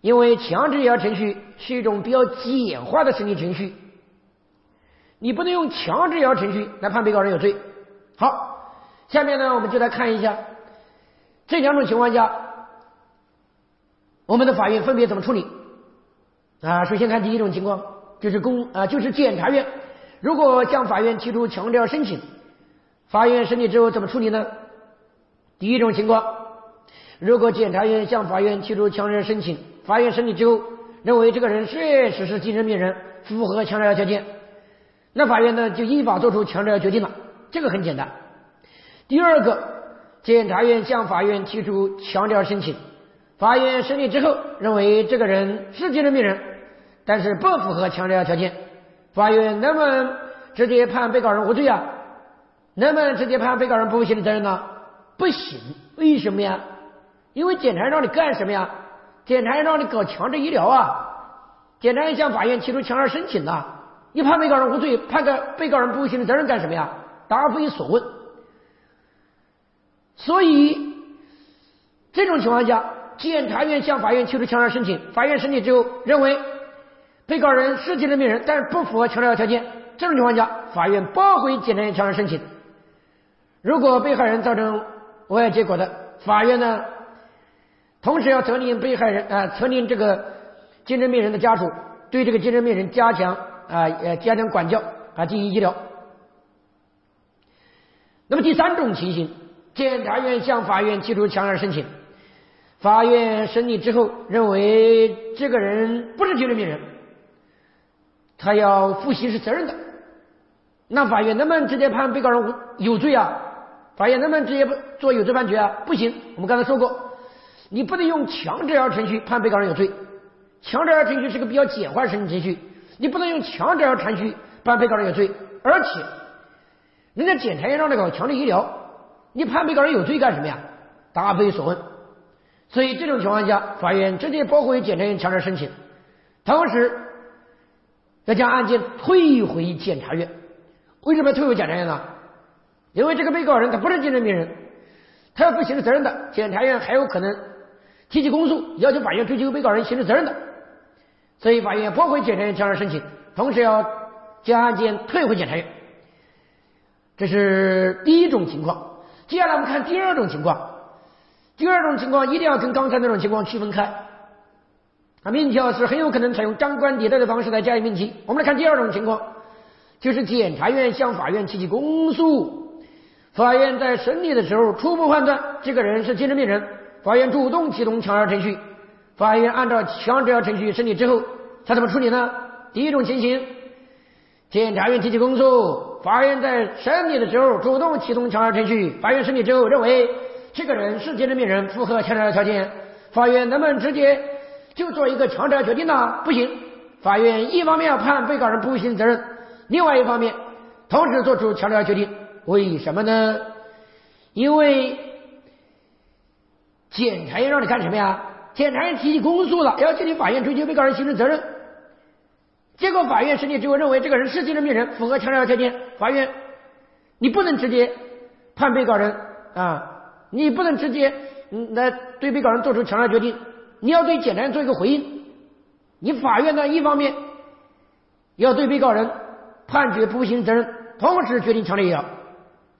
因为强制医疗程序是一种比较简化的审理程序，你不能用强制医疗程序来判被告人有罪。好，下面呢，我们就来看一下这两种情况下，我们的法院分别怎么处理。啊，首先看第一种情况，就是公啊，就是检察院。如果向法院提出强制申请，法院审理之后怎么处理呢？第一种情况，如果检察院向法院提出强制申请，法院审理之后认为这个人确实是精神病人，符合强制条件，那法院呢就依法作出强制决定了。这个很简单。第二个，检察院向法院提出强调申请，法院审理之后认为这个人是精神病人，但是不符合强调条件。法院能不能直接判被告人无罪啊？能不能直接判被告人不负刑事责任呢？不行，为什么呀？因为检察院让你干什么呀？检察院让你搞强制医疗啊！检察院向法院提出强制申请呐，你判被告人无罪，判个被告人不负刑事责任干什么呀？答非所问。所以这种情况下，检察院向法院提出强制申请，法院审理之后认为。被告人是精神病人，但是不符合强制条件。这种情况下，法院驳回检察院强制申请。如果被害人造成危害结果的，法院呢，同时要责令被害人啊，责令这个精神病人的家属对这个精神病人加强啊呃加强管教啊进行医疗。那么第三种情形，检察院向法院提出强制申请，法院审理之后认为这个人不是精神病人。他要负刑事责任的，那法院能不能直接判被告人无有罪啊？法院能不能直接做有罪判决啊？不行，我们刚才说过，你不能用强制程序判被告人有罪。强制程序是个比较简化审理程序，你不能用强制程序判被告人有罪。而且，人家检察院让你搞强制医疗，你判被告人有罪干什么呀？答非所问。所以这种情况下，法院直接驳回检察院强制申请，同时。要将案件退回检察院，为什么要退回检察院呢？因为这个被告人他不是精神病人，他要负刑事责任的，检察院还有可能提起公诉，要求法院追究被告人刑事责任的，所以法院驳回检察院强制申请，同时要将案件退回检察院。这是第一种情况。接下来我们看第二种情况，第二种情况一定要跟刚才那种情况区分开。啊，命条是很有可能采用张冠李戴的方式来加以命题。我们来看第二种情况，就是检察院向法院提起公诉，法院在审理的时候初步判断这个人是精神病人，法院主动启动强制程序，法院按照强制程序审理之后，他怎么处理呢？第一种情形，检察院提起公诉，法院在审理的时候主动启动强制程序，法院审理之后认为这个人是精神病人，符合强制条件，法院能不能直接？就做一个强制决定呢？不行，法院一方面要判被告人不负刑事责任，另外一方面同时做出强制决定。为什么呢？因为检察院让你干什么呀？检察院提起公诉了，要求你法院追究被告人刑事责任。结果法院审理之后认为这个人是精神病人，符合强制条件，法院你不能直接判被告人啊，你不能直接来对被告人做出强制决定。你要对检察院做一个回应，你法院呢一方面要对被告人判决不负刑事责任，同时决定强制医疗。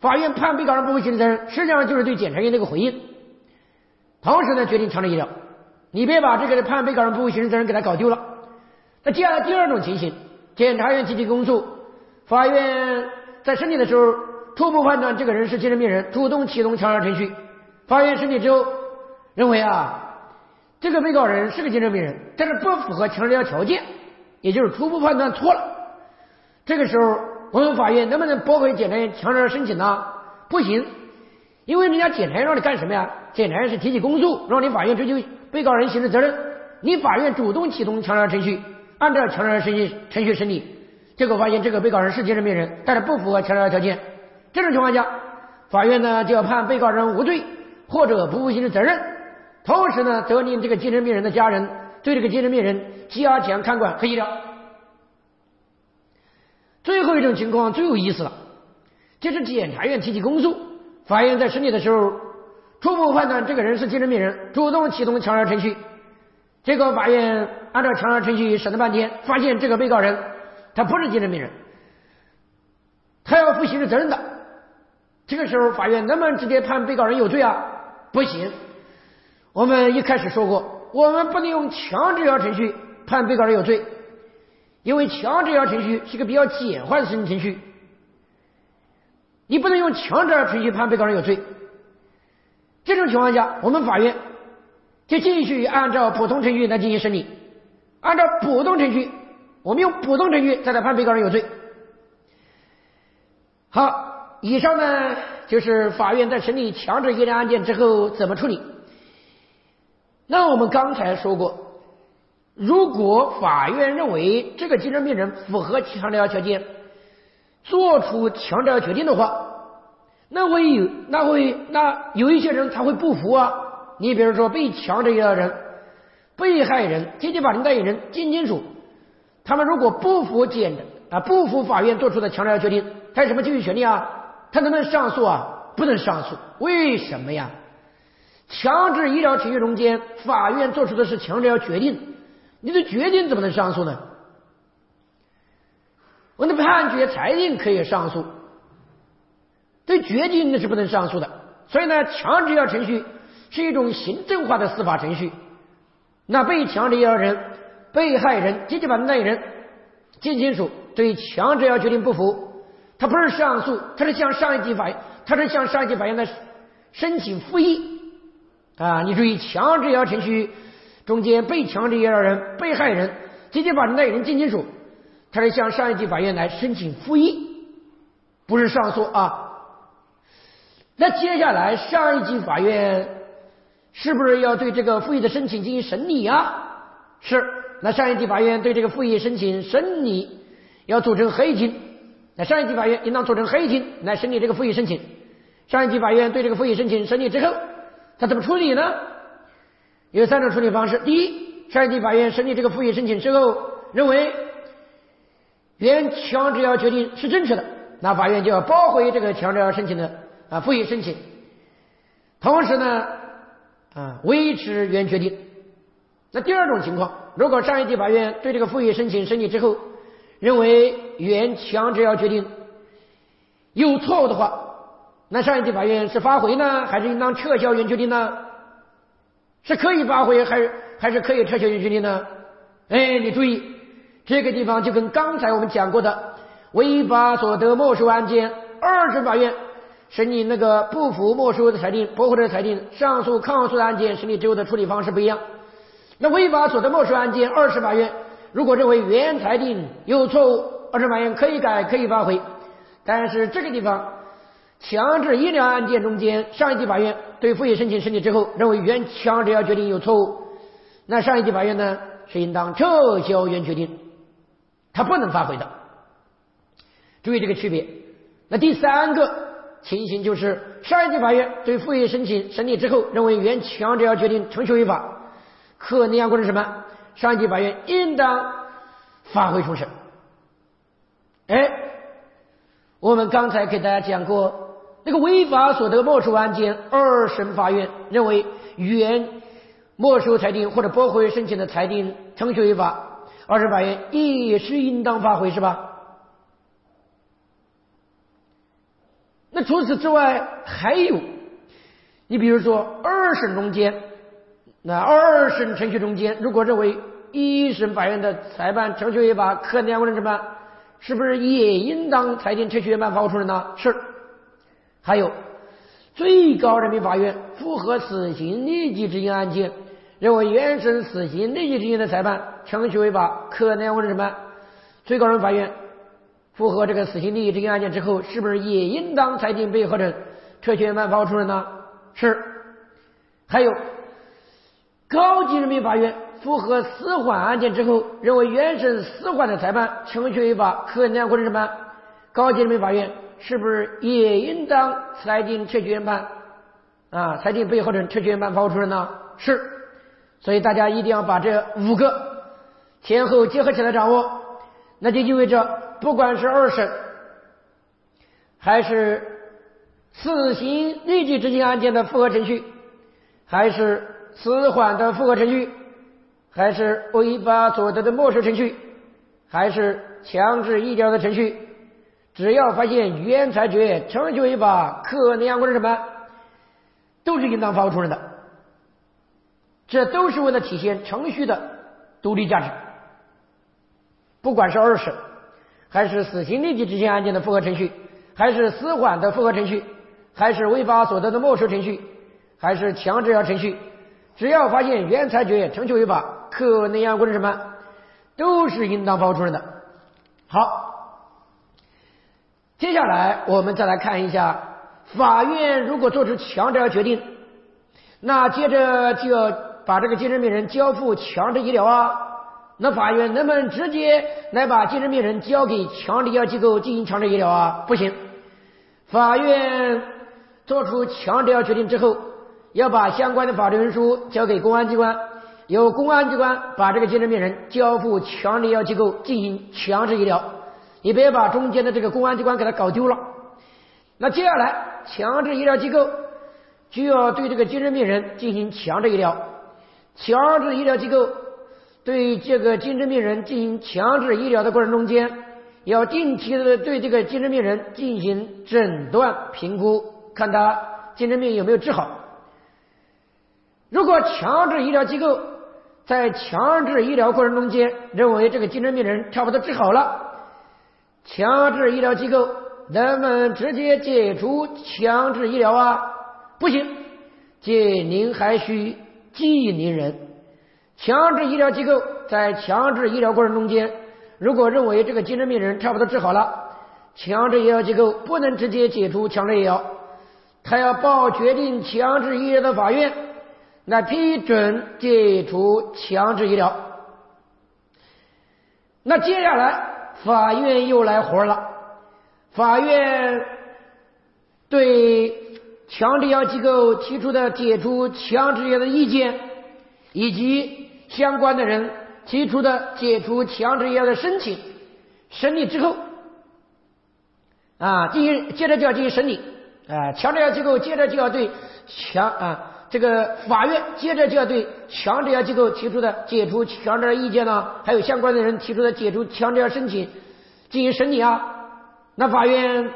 法院判被告人不负刑事责任，实际上就是对检察院的一个回应，同时呢决定强制医疗。你别把这个判被告人不负刑事责任给他搞丢了。那接下来第二种情形，检察院提起公诉，法院在审理的时候初步判断这个人是精神病人，主动启动强制程序。法院审理之后认为啊。这个被告人是个精神病人，但是不符合强制条件，也就是初步判断错了。这个时候，我们法院能不能驳回检察院强制申请呢？不行，因为人家检察院让你干什么呀？检察院是提起公诉，让你法院追究被告人刑事责任。你法院主动启动强制程序，按照强制程序程序审理，结果发现这个被告人是精神病人，但是不符合强制条件。这种情况下，法院呢就要判被告人无罪或者不负刑事责任。同时呢，责令这个精神病人的家人对这个精神病人加强看管和医疗。最后一种情况最有意思了，就是检察院提起公诉，法院在审理的时候初步判断这个人是精神病人，主动启动强制程序。结果法院按照强制程序审了半天，发现这个被告人他不是精神病人，他要负刑事责任的。这个时候法院能不能直接判被告人有罪啊？不行。我们一开始说过，我们不能用强制要程序判被告人有罪，因为强制要程序是个比较简化的审理程序，你不能用强制程序判被告人有罪。这种情况下，我们法院就继续按照普通程序来进行审理，按照普通程序，我们用普通程序再来判被告人有罪。好，以上呢就是法院在审理强制医疗案件之后怎么处理。那我们刚才说过，如果法院认为这个精神病人符合强制条件，做出强制疗决定的话，那会有那会那有一些人他会不服啊。你比如说被强制医疗人、被害人、经济法定代理人、近亲属，他们如果不服检啊不服法院做出的强制要决定，他有什么继续权利啊？他能不能上诉啊？不能上诉，为什么呀？强制医疗程序中间，法院做出的是强制要决定，你的决定怎么能上诉呢？我的判决裁定可以上诉，对决定那是不能上诉的。所以呢，强制医疗程序是一种行政化的司法程序。那被强制医疗人、被害人、直接法定代理人、近亲属对强制要决定不服，他不是上诉，他是向上一级法院，他是向上一级法院的申请复议。啊，你注意，强制医疗程序中间被强制医疗人、被害人、直接法定代理人、近亲属，他是向上一级法院来申请复议，不是上诉啊。那接下来上一级法院是不是要对这个复议的申请进行审理啊？是，那上一级法院对这个复议申请审理要组成合议庭，那上一级法院应当组成合议庭来审理这个复议申请。上一级法院对这个复议申请审理之后。他怎么处理呢？有三种处理方式。第一，上一级法院审理这个复议申请之后，认为原强制要决定是正确的，那法院就要驳回这个强制要申请的啊复议申请，同时呢啊维持原决定。那第二种情况，如果上一级法院对这个复议申请审理之后，认为原强制要决定有错误的话。那上一级法院是发回呢，还是应当撤销原决定呢？是可以发回，还是还是可以撤销原决定呢？哎，你注意这个地方就跟刚才我们讲过的违法所得没收案件，二审法院审理那个不服没收的裁定、驳回的裁定、上诉抗诉的案件审理之后的处理方式不一样。那违法所得没收案件，二审法院如果认为原裁定有错误，二审法院可以改，可以发回。但是这个地方。强制医疗案件中间，上一级法院对复议申请审理之后，认为原强制医疗决定有错误，那上一级法院呢是应当撤销原决定，他不能发回的。注意这个区别。那第三个情形就是，上一级法院对复议申请审理之后，认为原强制医疗决定程序违法，可立案过程什么？上级法院应当发回重审。哎，我们刚才给大家讲过。那个违法所得没收案件，二审法院认为原没收裁定或者驳回申请的裁定程序违法，二审法院也是应当发回，是吧？那除此之外还有，你比如说二审中间，那二审程序中间，如果认为一审法院的裁判程序违法，可能问什么？是不是也应当裁定程序员办发出人呢？是。还有，最高人民法院复核死刑立即执行案件，认为原审死刑立即执行的裁判程序违法，可能问什么？最高人民法院复核这个死刑立即执行案件之后，是不是也应当裁定被核准撤销原判罚出人呢？是。还有，高级人民法院复核死缓案件之后，认为原审死缓的裁判程序违法，可能或者什么？高级人民法院。是不是也应当裁定撤决原判啊？裁定被害人撤决原判发出人呢？是，所以大家一定要把这五个前后结合起来掌握。那就意味着，不管是二审，还是死刑立即执行案件的复核程序，还是死缓的复核程序，还是违法所得的没收程序，还是强制医疗的程序。只要发现原裁决程序违法，可立案过程什么，都是应当发出人的。这都是为了体现程序的独立价值。不管是二审，还是死刑立即执行案件的复核程序，还是死缓的复核程序，还是违法所得的没收程序，还是强制要程序，只要发现原裁决程序违法，可能要过什么，都是应当发出人的。好。接下来，我们再来看一下，法院如果做出强制决定，那接着就要把这个精神病人交付强制医疗啊。那法院能不能直接来把精神病人交给强制医疗机构进行强制医疗啊？不行，法院做出强制医疗决定之后，要把相关的法律文书交给公安机关，由公安机关把这个精神病人交付强制医疗机构进行强制医疗。你别把中间的这个公安机关给他搞丢了。那接下来，强制医疗机构就要对这个精神病人进行强制医疗。强制医疗机构对这个精神病人进行强制医疗的过程中间，要定期的对这个精神病人进行诊断评估，看他精神病有没有治好。如果强制医疗机构在强制医疗过程中间认为这个精神病人差不多治好了，强制医疗机构能不能直接解除强制医疗啊？不行，解铃还需系铃人。强制医疗机构在强制医疗过程中间，如果认为这个精神病人差不多治好了，强制医疗机构不能直接解除强制医疗，他要报决定强制医疗的法院那批准解除强制医疗。那接下来。法院又来活了。法院对强制医疗机构提出的解除强制医疗的意见，以及相关的人提出的解除强制医疗的申请，审理之后，啊，进行接着就要进行审理。啊，强制医疗机构接着就要对强啊。这个法院接着就要对强制药机构提出的解除强制意见呢，还有相关的人提出的解除强制药申请进行审理啊。那法院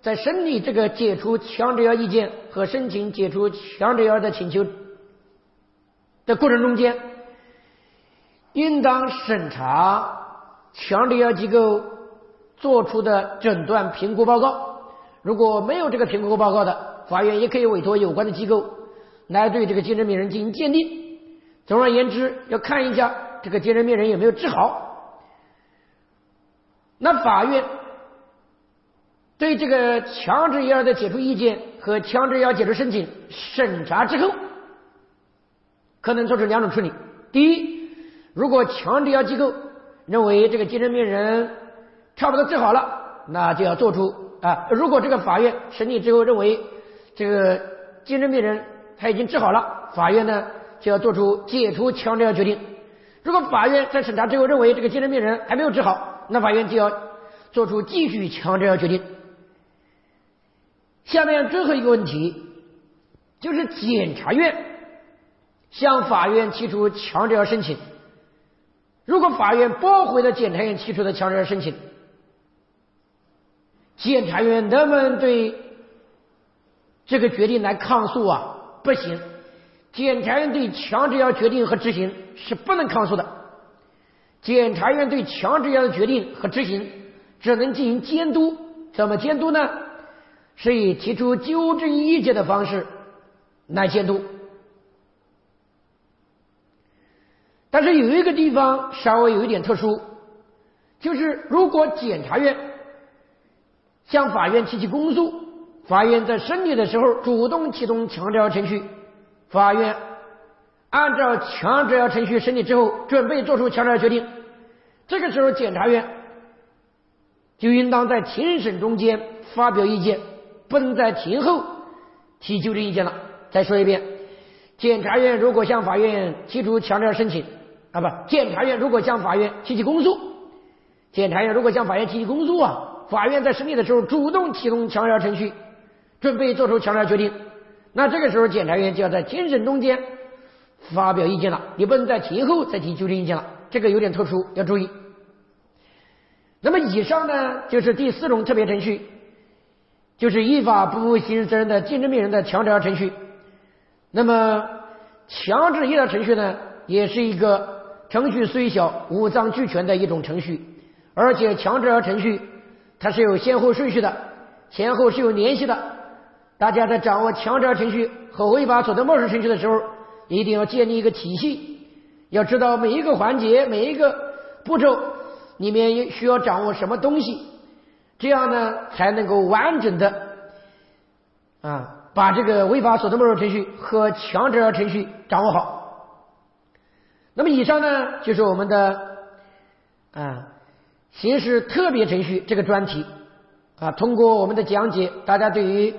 在审理这个解除强制药意见和申请解除强制药的请求的过程中间，应当审查强制药机构做出的诊断评估报告。如果没有这个评估报告的，法院也可以委托有关的机构来对这个精神病人进行鉴定。总而言之，要看一下这个精神病人有没有治好。那法院对这个强制药的解除意见和强制药解除申请审查之后，可能做出两种处理：第一，如果强制药机构认为这个精神病人差不多治好了，那就要做出。啊，如果这个法院审理之后认为这个精神病人他已经治好了，法院呢就要做出解除强制药决定。如果法院在审查之后认为这个精神病人还没有治好，那法院就要做出继续强制药决定。下面最后一个问题就是检察院向法院提出强制药申请，如果法院驳回了检察院提出的强制药申请。检察院能不能对这个决定来抗诉啊？不行，检察院对强制要决定和执行是不能抗诉的。检察院对强制要的决定和执行只能进行监督，怎么监督呢？是以提出纠正意见的方式来监督。但是有一个地方稍微有一点特殊，就是如果检察院。向法院提起公诉，法院在审理的时候主动启动强制药程序，法院按照强制药程序审理之后，准备作出强制决定。这个时候，检察院就应当在庭审中间发表意见，不能在庭后提纠正意见了。再说一遍，检察院如果向法院提出强制药申请，啊不，检察院如果向法院提起公诉，检察院如果向法院提起公诉啊。法院在审理的时候主动启动强制药程序，准备做出强制决定，那这个时候检察院就要在庭审中间发表意见了，你不能在庭后再提纠正意见了，这个有点特殊，要注意。那么以上呢，就是第四种特别程序，就是依法不负刑事责任的精神病人的强制程序。那么强制医疗程序呢，也是一个程序虽小五脏俱全的一种程序，而且强制程序。它是有先后顺序的，前后是有联系的。大家在掌握强制程序和违法所得没收程序的时候，一定要建立一个体系，要知道每一个环节、每一个步骤里面需要掌握什么东西，这样呢才能够完整的啊把这个违法所得没收程序和强制程序掌握好。那么以上呢就是我们的啊。刑事特别程序这个专题啊，通过我们的讲解，大家对于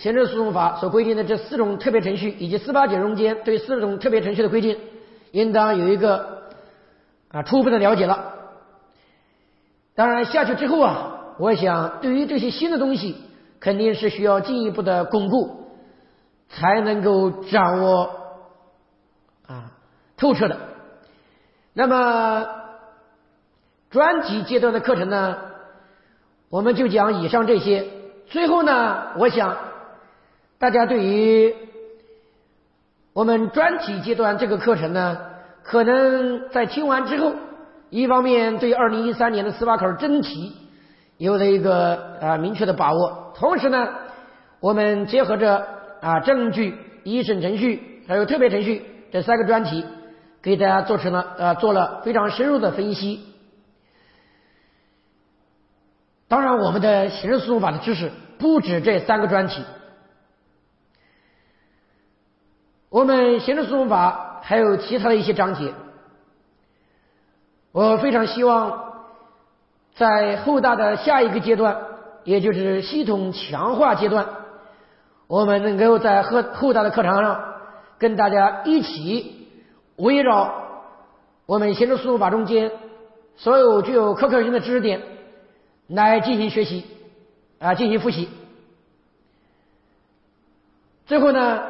刑事诉讼法所规定的这四种特别程序以及司法解释中间对四种特别程序的规定，应当有一个啊充分的了解了。当然下去之后啊，我想对于这些新的东西，肯定是需要进一步的巩固，才能够掌握啊透彻的。那么。专题阶段的课程呢，我们就讲以上这些。最后呢，我想大家对于我们专题阶段这个课程呢，可能在听完之后，一方面对二零一三年的司法考试真题有了一个啊明确的把握，同时呢，我们结合着啊证据、一审程序还有特别程序这三个专题，给大家做成了呃做了非常深入的分析。当然，我们的刑事诉讼法的知识不止这三个专题。我们刑事诉讼法还有其他的一些章节。我非常希望在后大的下一个阶段，也就是系统强化阶段，我们能够在后后大的课堂上跟大家一起围绕我们刑事诉讼法中间所有具有可考性的知识点。来进行学习啊，进行复习。最后呢，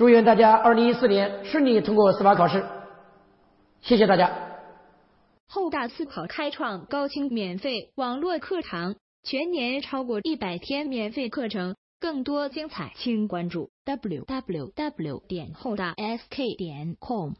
祝愿大家二零一四年顺利通过司法考试。谢谢大家。后大司考开创高清免费网络课堂，全年超过一百天免费课程，更多精彩，请关注 w w w. 点后大 s k 点 com。